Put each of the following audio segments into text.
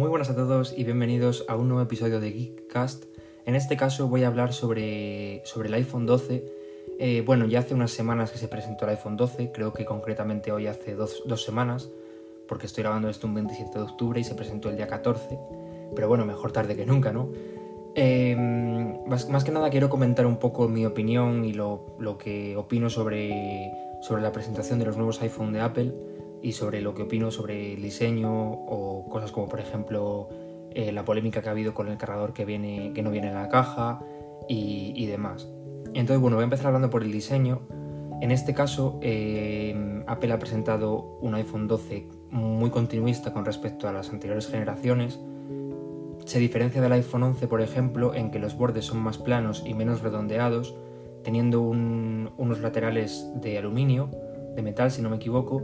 Muy buenas a todos y bienvenidos a un nuevo episodio de Geekcast. En este caso voy a hablar sobre, sobre el iPhone 12. Eh, bueno, ya hace unas semanas que se presentó el iPhone 12, creo que concretamente hoy hace dos, semanas, porque estoy grabando esto un 27 de octubre y se presentó el día 14. Pero bueno, mejor tarde que nunca, ¿no? Em, más, que nada quiero comentar un poco mi opinión y lo, lo que opino sobre, sobre la presentación de los nuevos iPhone de Apple y sobre lo que opino sobre el diseño o cosas como por ejemplo eh, la polémica que ha habido con el cargador que, viene, que no viene en la caja y, demás. Entonces, bueno, voy a empezar hablando por el diseño. En este caso, eh, Apple ha presentado un iPhone 12 muy continuista con respecto a las anteriores generaciones. Se diferencia del iPhone 11, por ejemplo, en que los bordes son más planos y menos redondeados, teniendo unos laterales de aluminio, de metal si no me equivoco,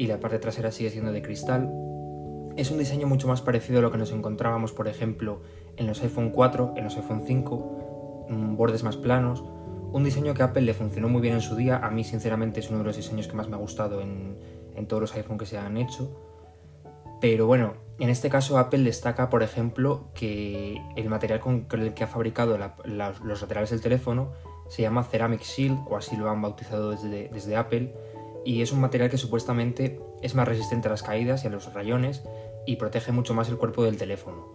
y la parte trasera sigue siendo de cristal. Es un diseño mucho más parecido a lo que nos encontrábamos, por ejemplo, en los iPhone 4, en los iPhone 5, mm, bordes más planos. Un diseño que a Apple le funcionó muy bien en su día. A mí, sinceramente, es uno de los diseños que más me ha gustado en, todos los iPhone que se han hecho. Pero bueno, en este caso Apple destaca, por ejemplo, que el material con el que ha fabricado los laterales del teléfono se llama Ceramic Shield, o así lo han bautizado desde, desde Apple, y es un material que supuestamente es más resistente a las caídas y a los rayones y protege mucho más el cuerpo del teléfono.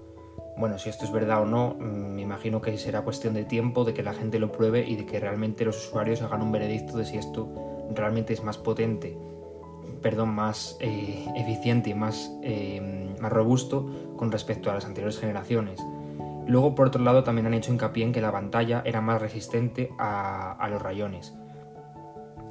Bueno, si esto es verdad o no, mm, me imagino que será cuestión de tiempo, de que la gente lo pruebe y de que realmente los usuarios hagan un veredicto de si esto realmente es más potente, perdón, más eh, eficiente y más, eh, más robusto con respecto a las anteriores generaciones. Luego, por otro lado, también han hecho hincapié en que la pantalla era más resistente a los rayones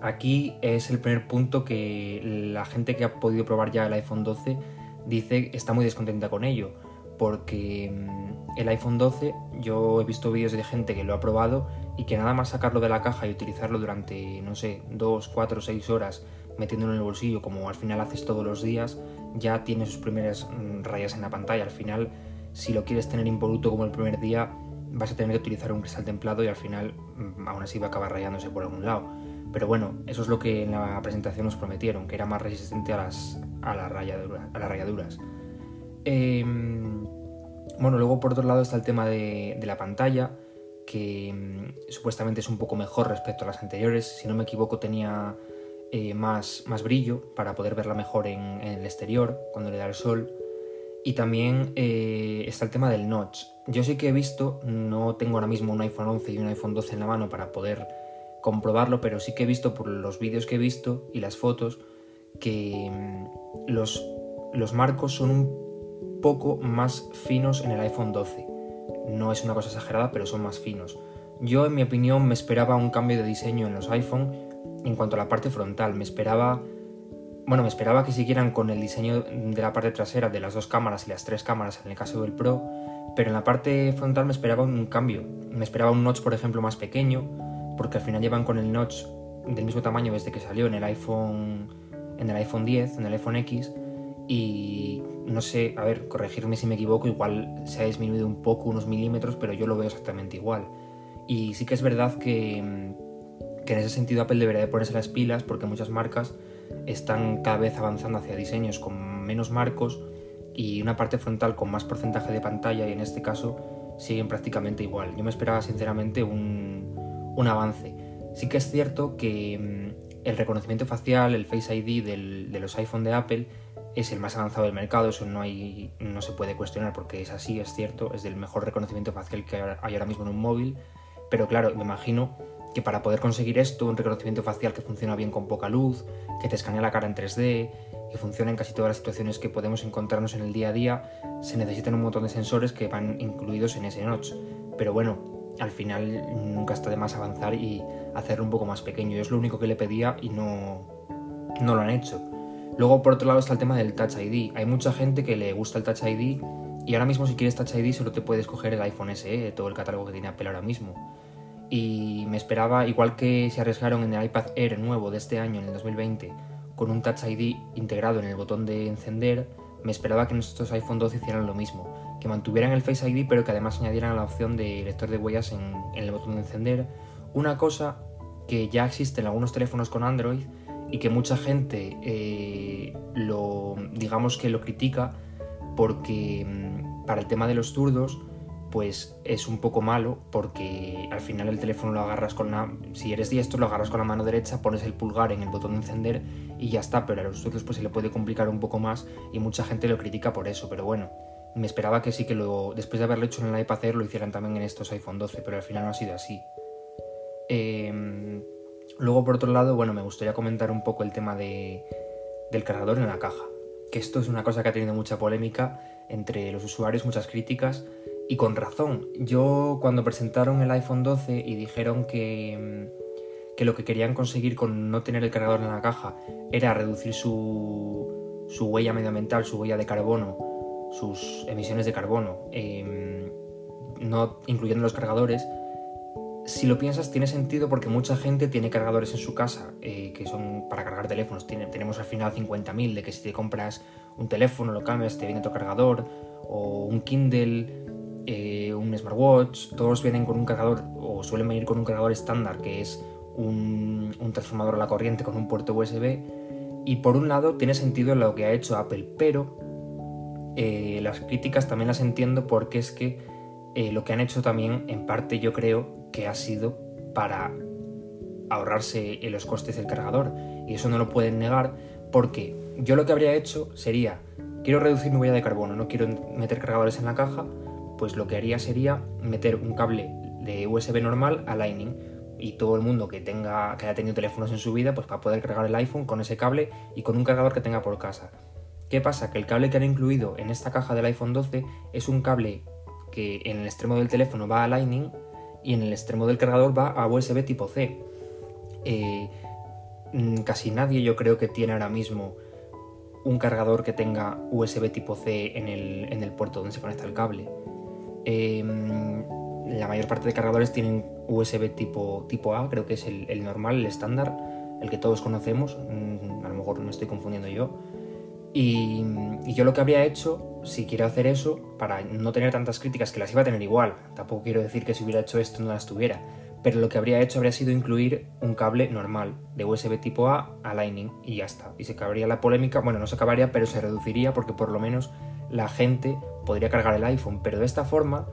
aquí es el primer punto que la gente que ha podido probar ya el iPhone 12 dice está muy descontenta con ello, porque mm, el iPhone 12 yo he visto vídeos de gente que lo ha probado y que nada más sacarlo de la caja y utilizarlo durante, no sé, 2, 4, 6 horas metiéndolo en el bolsillo como al final haces todos los días, ya tiene sus primeras mm, rayas en la pantalla. Al final, si lo quieres tener impoluto como el primer día, vas a tener que utilizar un cristal templado y al final mm, aún así va a acabar rayándose por algún lado. Pero bueno, eso es lo que en la presentación nos prometieron, que era más resistente a las, a las, rayaduras. Em, bueno, luego por otro lado está el tema de, la pantalla, que mm, supuestamente es un poco mejor respecto a las anteriores. Si no me equivoco, tenía eh, más, más, brillo para poder verla mejor en, el exterior cuando le da el sol. Y también eh, está el tema del notch. Yo sí que he visto, no tengo ahora mismo un iPhone 11 y un iPhone 12 en la mano para poder comprobarlo, pero sí que he visto por los vídeos que he visto y las fotos que mm, los, los marcos son un poco más finos en el iPhone 12. No es una cosa exagerada, pero son más finos. Yo, en mi opinión, me esperaba un cambio de diseño en los iPhone en cuanto a la parte frontal. Me esperaba. Bueno, me esperaba que siguieran con el diseño de la parte trasera de las dos cámaras y las tres cámaras en el caso del Pro, pero en la parte frontal me esperaba un cambio. Me esperaba un notch, por ejemplo, más pequeño, porque al final llevan con el notch del mismo tamaño desde que salió en el iPhone en el iPhone 10, en el iPhone X y no sé, a ver, corregirme si me equivoco, igual se ha disminuido un poco, unos milímetros, pero yo lo veo exactamente igual. Y sí que es verdad que, que en ese sentido Apple debería de ponerse las pilas porque muchas marcas están cada vez avanzando hacia diseños con menos marcos y una parte frontal con más porcentaje de pantalla y en este caso siguen prácticamente igual. Yo me esperaba sinceramente un, un avance. Sí que es cierto que mm, el reconocimiento facial, el Face ID de los iPhone de Apple es el más avanzado del mercado, eso no, hay, no se puede cuestionar porque es así, es cierto, es el mejor reconocimiento facial que hay ahora mismo en un móvil, pero claro, me imagino que para poder conseguir esto, un reconocimiento facial que funciona bien con poca luz, que te escanea la cara en 3D, que funciona en casi todas las situaciones que podemos encontrarnos en el día a día, se necesitan un montón de sensores que van incluidos en ese notch. Pero bueno, al final nunca está de más avanzar y hacerlo un poco más pequeño. Es lo único que le pedía y no, no lo han hecho. Luego, por otro lado, está el tema del Touch ID. Hay mucha gente que le gusta el Touch ID y ahora mismo si quieres Touch ID solo te puedes coger el iPhone SE, todo el catálogo que tiene Apple ahora mismo. Y me esperaba, igual que se arriesgaron en el iPad Air nuevo de este año, en el 2020, con un Touch ID integrado en el botón de encender, me esperaba que nuestros iPhone 12 hicieran lo mismo que mantuvieran el Face ID pero que además añadieran la opción de lector de huellas en, el botón de encender. Una cosa que ya existe en algunos teléfonos con Android y que mucha gente eh, lo digamos que lo critica porque mm, para el tema de los zurdos pues es un poco malo porque al final el teléfono lo agarras con la... Si eres diestro lo agarras con la mano derecha, pones el pulgar en el botón de encender y ya está, pero a los zurdos pues se le puede complicar un poco más y mucha gente lo critica por eso, pero bueno, me esperaba que sí que lo, después de haberlo hecho en el iPad Air lo hicieran también en estos iPhone 12, pero al final no ha sido así. Em, luego por otro lado, bueno, me gustaría comentar un poco el tema de, del cargador en la caja, que esto es una cosa que ha tenido mucha polémica entre los usuarios, muchas críticas y con razón. Yo cuando presentaron el iPhone 12 y dijeron que, que lo que querían conseguir con no tener el cargador en la caja era reducir su, su huella medioambiental, su huella de carbono, sus emisiones de carbono, em, no incluyendo los cargadores, si lo piensas tiene sentido porque mucha gente tiene cargadores en su casa eh, que son para cargar teléfonos. tenemos al final 50.000 de que si te compras un teléfono, lo cambias, te viene tu cargador o un Kindle eh, un smartwatch, todos vienen con un cargador o suelen venir con un cargador estándar que es un, transformador a la corriente con un puerto USB y por un lado tiene sentido lo que ha hecho Apple, pero eh, las críticas también las entiendo porque es que eh, lo que han hecho también en parte yo creo que ha sido para ahorrarse los costes del cargador y eso no lo pueden negar porque yo lo que habría hecho sería quiero reducir mi huella de carbono, no quiero meter cargadores en la caja, pues lo que haría sería meter un cable de USB normal a Lightning y todo el mundo que tenga que haya tenido teléfonos en su vida pues para poder cargar el iPhone con ese cable y con un cargador que tenga por casa. ¿Qué pasa? Que el cable que han incluido en esta caja del iPhone 12 es un cable que en el extremo del teléfono va a Lightning y en el extremo del cargador va a USB tipo C. Eh, mm, casi nadie yo creo que tiene ahora mismo un cargador que tenga USB tipo C en el, en el puerto donde se conecta el cable. Em, la mayor parte de cargadores tienen USB tipo, tipo A, creo que es el, normal, el estándar, el que todos conocemos. Mm, a lo mejor me estoy confundiendo yo. Y, yo lo que habría hecho, si quiero hacer eso, para no tener tantas críticas, que las iba a tener igual, tampoco quiero decir que si hubiera hecho esto no las tuviera, pero lo que habría hecho habría sido incluir un cable normal de USB tipo A a Lightning y ya está. Y se acabaría la polémica, bueno, no se acabaría, pero se reduciría porque por lo menos la gente podría cargar el iPhone, pero de esta forma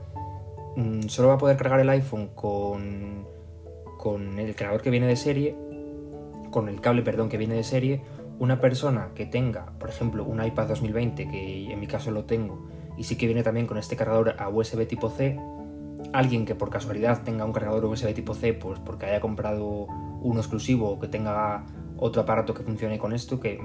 mm, solo va a poder cargar el iPhone con, con el cargador que viene de serie, con el cable, perdón, que viene de serie, una persona que tenga, por ejemplo, un iPad 2020, que en mi caso lo tengo, y sí que viene también con este cargador a USB tipo C, alguien que por casualidad tenga un cargador USB tipo C, pues porque haya comprado uno exclusivo o que tenga otro aparato que funcione con esto, que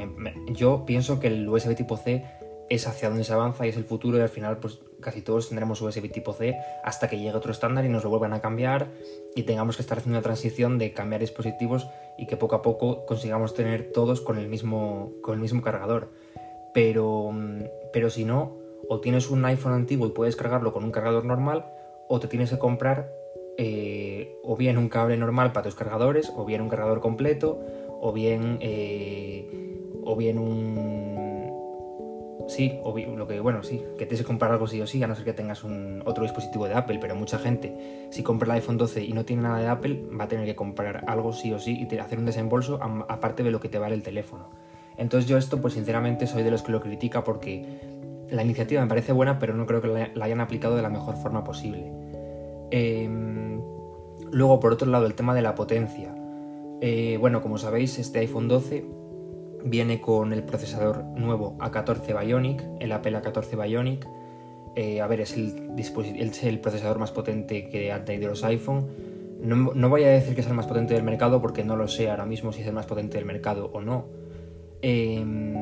yo pienso que el USB tipo C es hacia donde se avanza y es el futuro y al final pues casi todos tendremos USB tipo C hasta que llegue otro estándar y nos lo vuelvan a cambiar y tengamos que estar haciendo una transición de cambiar dispositivos y que poco a poco consigamos tener todos con el mismo, con el mismo cargador. Pero, pero si no, o tienes un iPhone antiguo y puedes cargarlo con un cargador normal o te tienes que comprar eh, o bien un cable normal para tus cargadores o bien un cargador completo o bien, eh, o bien un sí, lo que, bueno, sí, que tienes que comprar algo sí o sí, a no ser que tengas un, otro dispositivo de Apple, pero mucha gente, si compra el iPhone 12 y no tiene nada de Apple, va a tener que comprar algo sí o sí y hacer un desembolso aparte de lo que te vale el teléfono. Entonces yo esto, pues sinceramente, soy de los que lo critica porque la iniciativa me parece buena, pero no creo que la, hayan aplicado de la mejor forma posible. Em, luego, por otro lado, el tema de la potencia. Eh, bueno, como sabéis, este iPhone 12 viene con el procesador nuevo A14 Bionic, el Apple A14 Bionic. Eh, a ver, es el, es el procesador más potente que han tenido los iPhone. No, voy a decir que es el más potente del mercado porque no lo sé ahora mismo si es el más potente del mercado o no. Em,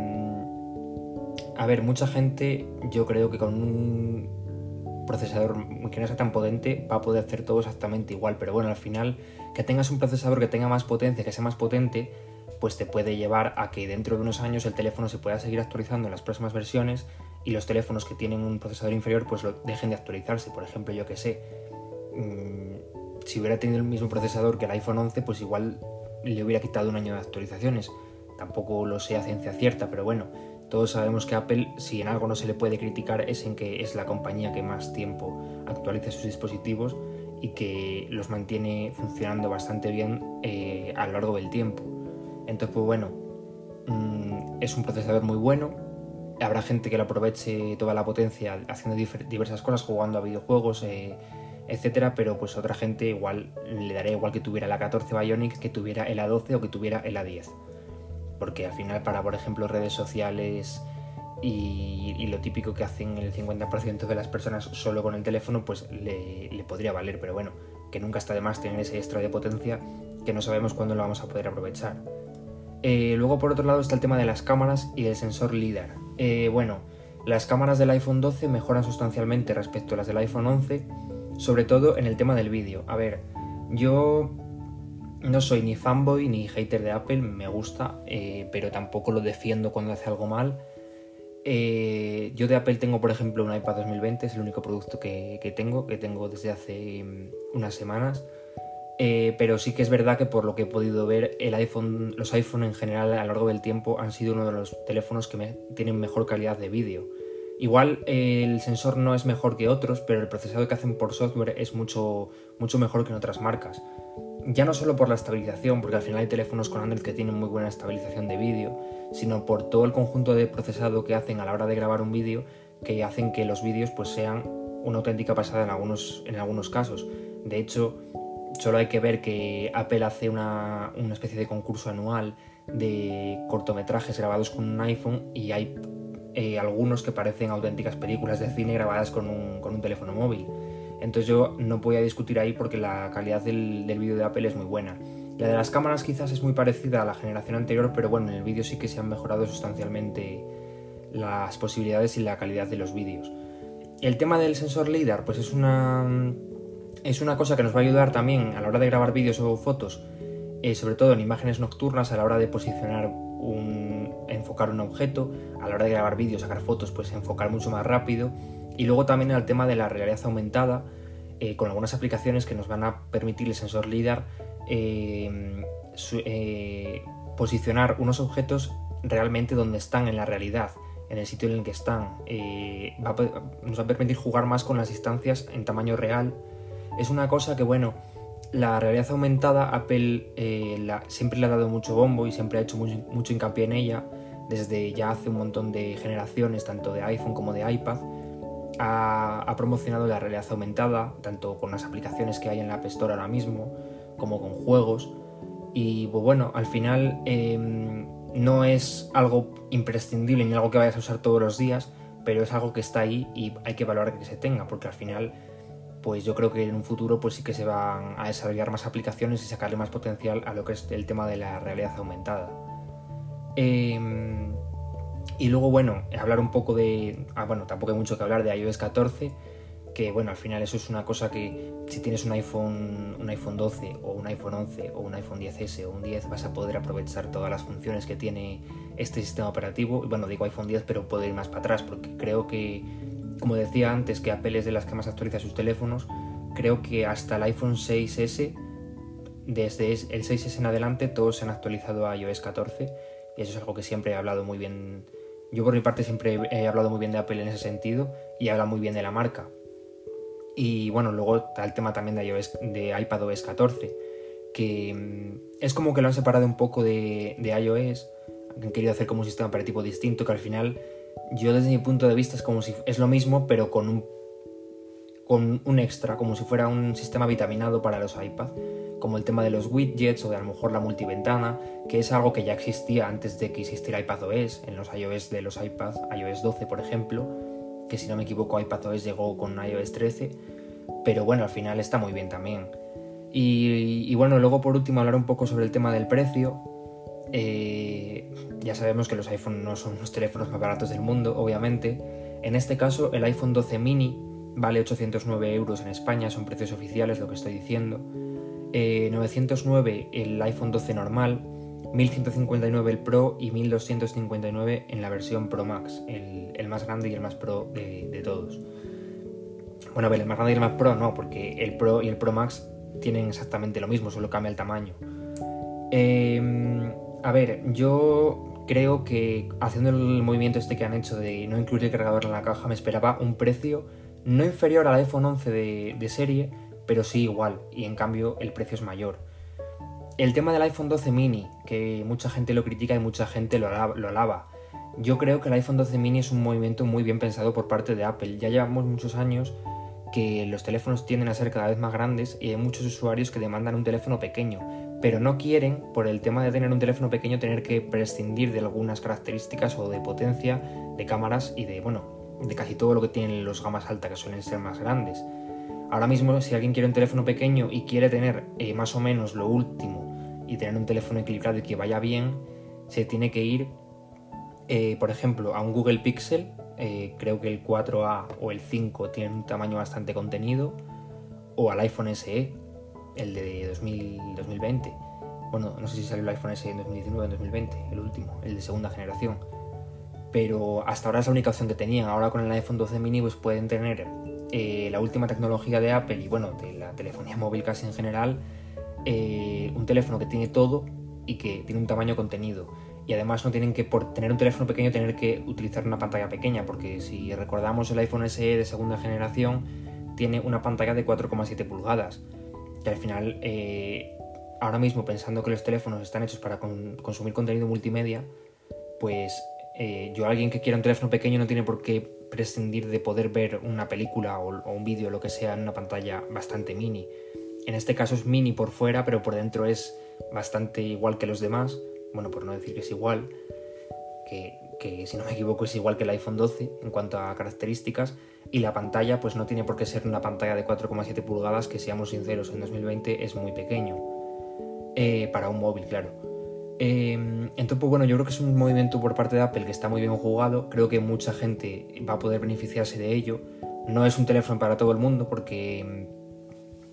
a ver, mucha gente yo creo que con un procesador que no sea tan potente va a poder hacer todo exactamente igual, pero bueno, al final que tengas un procesador que tenga más potencia, que sea más potente, pues te puede llevar a que dentro de unos años el teléfono se pueda seguir actualizando en las próximas versiones y los teléfonos que tienen un procesador inferior pues dejen de actualizarse. Por ejemplo, yo que sé, mm, si hubiera tenido el mismo procesador que el iPhone 11, pues igual le hubiera quitado un año de actualizaciones. Tampoco lo sé a ciencia cierta, pero bueno, todos sabemos que Apple, si en algo no se le puede criticar, es en que es la compañía que más tiempo actualiza sus dispositivos y que los mantiene funcionando bastante bien eh, a lo largo del tiempo. Entonces, pues bueno, mm, es un procesador muy bueno, habrá gente que lo aproveche toda la potencia haciendo diversas cosas, jugando a videojuegos, eh, etcétera, pero pues otra gente igual le daría igual que tuviera la 14 Bionic que tuviera el A12 o que tuviera el A10. Porque al final para, por ejemplo, redes sociales y, lo típico que hacen el 50% de las personas solo con el teléfono, pues le, le podría valer, pero bueno, que nunca está de más tener ese extra de potencia que no sabemos cuándo lo vamos a poder aprovechar. Eh, luego por otro lado está el tema de las cámaras y del sensor LIDAR. Eh, bueno, las cámaras del iPhone 12 mejoran sustancialmente respecto a las del iPhone 11, sobre todo en el tema del vídeo. A ver, yo no soy ni fanboy ni hater de Apple, me gusta, eh, pero tampoco lo defiendo cuando hace algo mal. yo de Apple tengo, por ejemplo, un iPad 2020, es el único producto que, que tengo, que tengo desde hace mm, unas semanas. Eh, pero sí que es verdad que por lo que he podido ver, los iPhone en general a lo largo del tiempo han sido uno de los teléfonos que tienen mejor calidad de vídeo. Igual eh, el sensor no es mejor que otros, pero el procesado que hacen por software es mucho, mucho mejor que en otras marcas. Ya no solo por la estabilización, porque al final hay teléfonos con Android que tienen muy buena estabilización de vídeo, sino por todo el conjunto de procesado que hacen a la hora de grabar un vídeo, que hacen que los vídeos pues, sean una auténtica pasada en algunos, en algunos casos. De hecho, Solo hay que ver que Apple hace una, especie de concurso anual de cortometrajes grabados con un iPhone y hay eh, algunos que parecen auténticas películas de cine grabadas con un, teléfono móvil. Entonces yo no voy a discutir ahí porque la calidad del, del vídeo de Apple es muy buena. La de las cámaras quizás es muy parecida a la generación anterior, pero bueno, en el vídeo sí que se han mejorado sustancialmente las posibilidades y la calidad de los vídeos. El tema del sensor LIDAR, pues es una es una cosa que nos va a ayudar también a la hora de grabar vídeos o fotos, eh, sobre todo en imágenes nocturnas, a la hora de posicionar un, enfocar un objeto, a la hora de grabar vídeos, sacar fotos, pues enfocar mucho más rápido. Y luego también el tema de la realidad aumentada, eh, con algunas aplicaciones que nos van a permitir el sensor LIDAR eh, posicionar unos objetos realmente donde están en la realidad, en el sitio en el que están. nos va a permitir jugar más con las distancias en tamaño real es una cosa que, bueno, la realidad aumentada, Apple eh, siempre le ha dado mucho bombo y siempre ha hecho mucho, hincapié en ella, desde ya hace un montón de generaciones, tanto de iPhone como de iPad. Ha, promocionado la realidad aumentada, tanto con las aplicaciones que hay en la App Store ahora mismo, como con juegos. Y pues bueno, al final em, no es algo imprescindible ni algo que vayas a usar todos los días, pero es algo que está ahí y hay que valorar que se tenga, porque al final pues yo creo que en un futuro pues sí que se van a desarrollar más aplicaciones y sacarle más potencial a lo que es el tema de la realidad aumentada. Em, y luego, bueno, hablar un poco de... Ah, bueno, tampoco hay mucho que hablar de iOS 14, que bueno, al final eso es una cosa que si tienes un iPhone, un iPhone 12 o un iPhone 11 o un iPhone 10S o un 10 vas a poder aprovechar todas las funciones que tiene este sistema operativo. Bueno, digo iPhone 10, pero puedo ir más para atrás porque creo que como decía antes, que Apple es de las que más actualiza sus teléfonos, creo que hasta el iPhone 6S, desde el 6S en adelante, todos se han actualizado a iOS 14 y eso es algo que siempre he hablado muy bien. Yo por mi parte siempre he hablado muy bien de Apple en ese sentido y habla muy bien de la marca. Y bueno, luego está el tema también de, iOS, de iPadOS 14, que mm, es como que lo han separado un poco de, de iOS, han querido hacer como un sistema operativo distinto que al final yo desde mi punto de vista es como si es lo mismo, pero con un, con un extra, como si fuera un sistema vitaminado para los iPad, como el tema de los widgets o de a lo mejor la multiventana, que es algo que ya existía antes de que existiera iPadOS, en los iOS de los iPads, iOS 12 por ejemplo, que si no me equivoco iPadOS llegó con iOS 13, pero bueno, al final está muy bien también. Y, y bueno, luego por último hablar un poco sobre el tema del precio, eh, ya sabemos que los iPhone no son los teléfonos más baratos del mundo, obviamente. En este caso, el iPhone 12 mini vale 809 euros en España, son precios oficiales lo que estoy diciendo. 909 eh, el iPhone 12 normal, 1159 el Pro y 1259 en la versión Pro Max, el, más grande y el más Pro de, todos. Bueno, a ver, el más grande y el más Pro no, porque el Pro y el Pro Max tienen exactamente lo mismo, solo cambia el tamaño. Eh, a ver, yo creo que haciendo el movimiento este que han hecho de no incluir el cargador en la caja, me esperaba un precio no inferior al iPhone 11 de, serie, pero sí igual, y en cambio el precio es mayor. El tema del iPhone 12 mini, que mucha gente lo critica y mucha gente lo alaba. Yo creo que el iPhone 12 mini es un movimiento muy bien pensado por parte de Apple. Ya llevamos muchos años que los teléfonos tienden a ser cada vez más grandes y hay muchos usuarios que demandan un teléfono pequeño, pero no quieren, por el tema de tener un teléfono pequeño, tener que prescindir de algunas características o de potencia, de cámaras y de, bueno, de casi todo lo que tienen los gamas altas que suelen ser más grandes. Ahora mismo, si alguien quiere un teléfono pequeño y quiere tener eh, más o menos lo último y tener un teléfono equilibrado y que vaya bien, se tiene que ir, eh, por ejemplo, a un Google Pixel. Eh, creo que el 4A o el 5 tienen un tamaño bastante contenido. O al iPhone SE, el de 2020. Bueno, no sé si salió el iPhone SE en 2019 o en 2020, el último, el de segunda generación. Pero hasta ahora es la única opción que tenían. Ahora con el iPhone 12 mini pues pueden tener eh, la última tecnología de Apple y bueno, de la telefonía móvil casi en general, eh, un teléfono que tiene todo y que tiene un tamaño contenido. Y además no tienen que, por tener un teléfono pequeño, tener que utilizar una pantalla pequeña, porque si recordamos el iPhone SE de segunda generación, tiene una pantalla de 4,7 pulgadas, que al final, eh, ahora mismo pensando que los teléfonos están hechos para consumir contenido multimedia, pues yo alguien que quiera un teléfono pequeño no tiene por qué prescindir de poder ver una película o, un vídeo, lo que sea, en una pantalla bastante mini. En este caso es mini por fuera, pero por dentro es bastante igual que los demás. Bueno, por no decir que es igual, que, que, si no me equivoco es igual que el iPhone 12 en cuanto a características. Y la pantalla, pues no tiene por qué ser una pantalla de 4,7 pulgadas, que seamos sinceros, en 2020 es muy pequeño. Eh, para un móvil, claro. Em, entonces, pues bueno, yo creo que es un movimiento por parte de Apple que está muy bien jugado. Creo que mucha gente va a poder beneficiarse de ello. No es un teléfono para todo el mundo porque, em,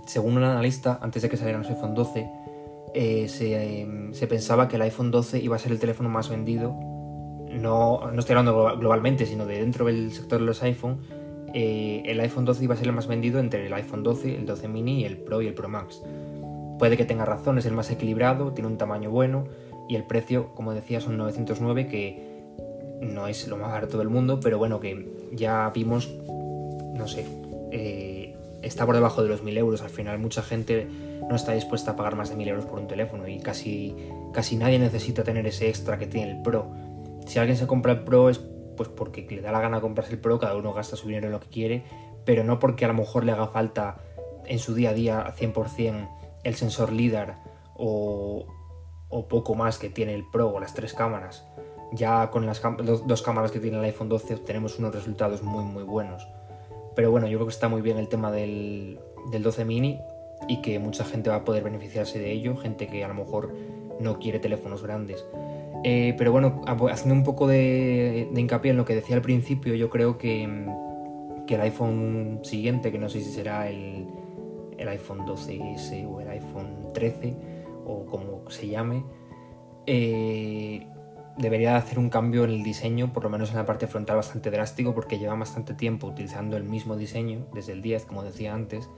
según un analista, antes de que saliera el iPhone 12, eh, em, se, pensaba que el iPhone 12 iba a ser el teléfono más vendido. No, no estoy hablando globalmente, sino de dentro del sector de los iPhone. Eh, el iPhone 12 iba a ser el más vendido entre el iPhone 12, el 12 mini, el Pro y el Pro Max. Puede que tenga razón, es el más equilibrado, tiene un tamaño bueno y el precio, como decía, son 909, que no es lo más barato del mundo, pero bueno, que ya vimos, no sé, eh, está por debajo de los 1000 euros. Al final, mucha gente no está dispuesta a pagar más de 1000 euros por un teléfono y casi, casi nadie necesita tener ese extra que tiene el Pro. Si alguien se compra el Pro es pues porque le da la gana comprarse el Pro, cada uno gasta su dinero en lo que quiere, pero no porque a lo mejor le haga falta en su día a día 100% el sensor LIDAR o, o poco más que tiene el Pro o las tres cámaras, ya con las dos cámaras que tiene el iPhone 12 obtenemos unos resultados muy muy buenos. Pero bueno, yo creo que está muy bien el tema del, 12 mini y que mucha gente va a poder beneficiarse de ello, gente que a lo mejor no quiere teléfonos grandes. Eh, pero bueno, haciendo un poco de, hincapié en lo que decía al principio, yo creo que, que, el iPhone siguiente, que no sé si será el, el iPhone 12S o el iPhone 13, o como se llame, eh, debería hacer un cambio en el diseño, por lo menos en la parte frontal bastante drástico, porque lleva bastante tiempo utilizando el mismo diseño, desde el 10, como decía antes,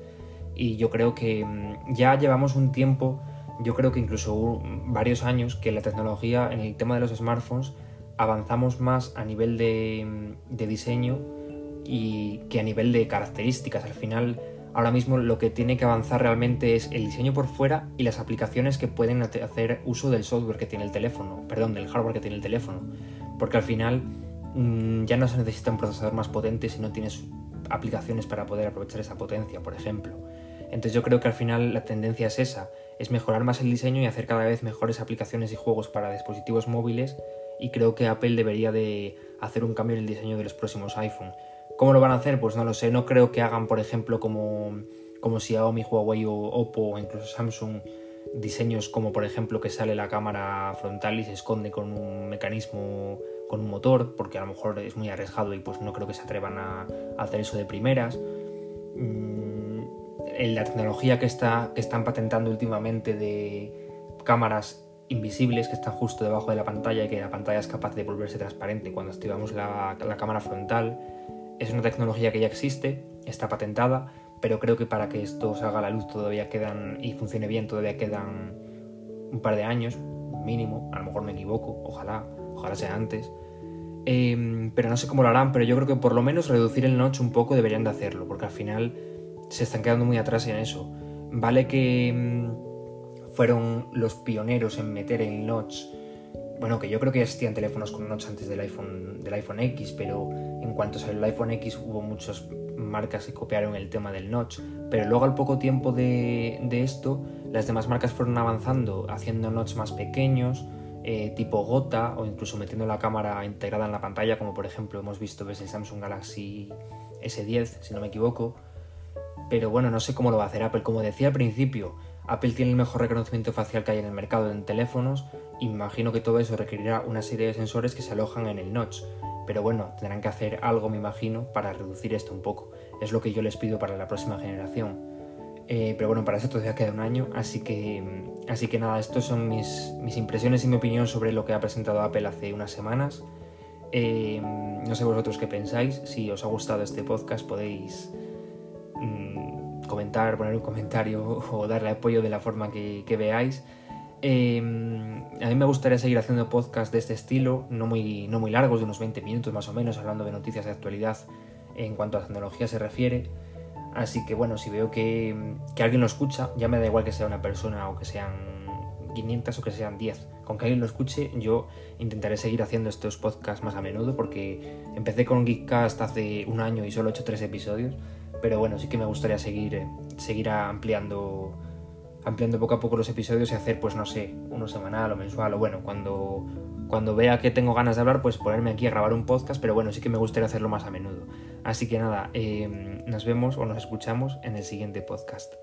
y yo creo que mm, ya llevamos un tiempo, yo creo que incluso varios años, que la tecnología en el tema de los smartphones avanzamos más a nivel de, mm, de diseño y que a nivel de características. Al final ahora mismo lo que tiene que avanzar realmente es el diseño por fuera y las aplicaciones que pueden hacer uso del software que tiene el teléfono, perdón, del hardware que tiene el teléfono. Porque al final mm, ya no se necesita un procesador más potente si no tienes aplicaciones para poder aprovechar esa potencia, por ejemplo. Entonces yo creo que al final la tendencia es esa, es mejorar más el diseño y hacer cada vez mejores aplicaciones y juegos para dispositivos móviles y creo que Apple debería de hacer un cambio en el diseño de los próximos iPhone. ¿Cómo lo van a hacer? Pues no lo sé. No creo que hagan, por ejemplo, como, como Xiaomi, Huawei o Oppo o incluso Samsung, diseños como, por ejemplo, que sale la cámara frontal y se esconde con un mecanismo, con un motor, porque a lo mejor es muy arriesgado y pues no creo que se atrevan a, hacer eso de primeras. Mm, la tecnología que, está, que están patentando últimamente de cámaras invisibles que están justo debajo de la pantalla y que la pantalla es capaz de volverse transparente cuando activamos la cámara frontal es una tecnología que ya existe, está patentada, pero creo que para que esto salga a la luz todavía quedan y funcione bien todavía quedan un par de años mínimo, a lo mejor me equivoco, ojalá, ojalá sea antes. Em, pero no sé cómo lo harán, pero yo creo que por lo menos reducir el notch un poco deberían de hacerlo, porque al final se están quedando muy atrás en eso. Vale que em, fueron los pioneros en meter el notch bueno, que yo creo que existían teléfonos con notch antes del iPhone, del iPhone X, pero en cuanto salió el iPhone X hubo muchas marcas que copiaron el tema del notch, pero luego al poco tiempo de, esto, las demás marcas fueron avanzando, haciendo notch más pequeños, eh, tipo gota, o incluso metiendo la cámara integrada en la pantalla, como por ejemplo hemos visto desde el Samsung Galaxy S10, si no me equivoco. Pero bueno, no sé cómo lo va a hacer Apple. Como decía al principio, Apple tiene el mejor reconocimiento facial que hay en el mercado en teléfonos imagino que todo eso requerirá una serie de sensores que se alojan en el notch. Pero bueno, tendrán que hacer algo, me imagino, para reducir esto un poco. Es lo que yo les pido para la próxima generación. Eh, pero bueno, para eso todavía queda un año, así que, así que nada, estos son mis, mis impresiones y mi opinión sobre lo que ha presentado Apple hace unas semanas. Eh, no sé vosotros qué pensáis, si os ha gustado este podcast podéis comentar, poner un comentario o darle apoyo de la forma que, veáis. Em, a mí me gustaría seguir haciendo podcasts de este estilo, no muy, no muy largos, de unos 20 minutos más o menos, hablando de noticias de actualidad en cuanto a tecnología se refiere. Así que bueno, si veo que, que alguien lo escucha, ya me da igual que sea una persona o que sean 500 o que sean 10. Con que alguien lo escuche, yo intentaré seguir haciendo estos podcasts más a menudo porque empecé con Geekcast hace un año y solo he hecho tres episodios pero bueno, sí que me gustaría seguir, eh, seguir ampliando, ampliando poco a poco los episodios y hacer, pues no sé, uno semanal o mensual, o bueno, cuando, cuando vea que tengo ganas de hablar, pues ponerme aquí a grabar un podcast, pero bueno, sí que me gustaría hacerlo más a menudo. Así que nada, eh, nos vemos o nos escuchamos en el siguiente podcast.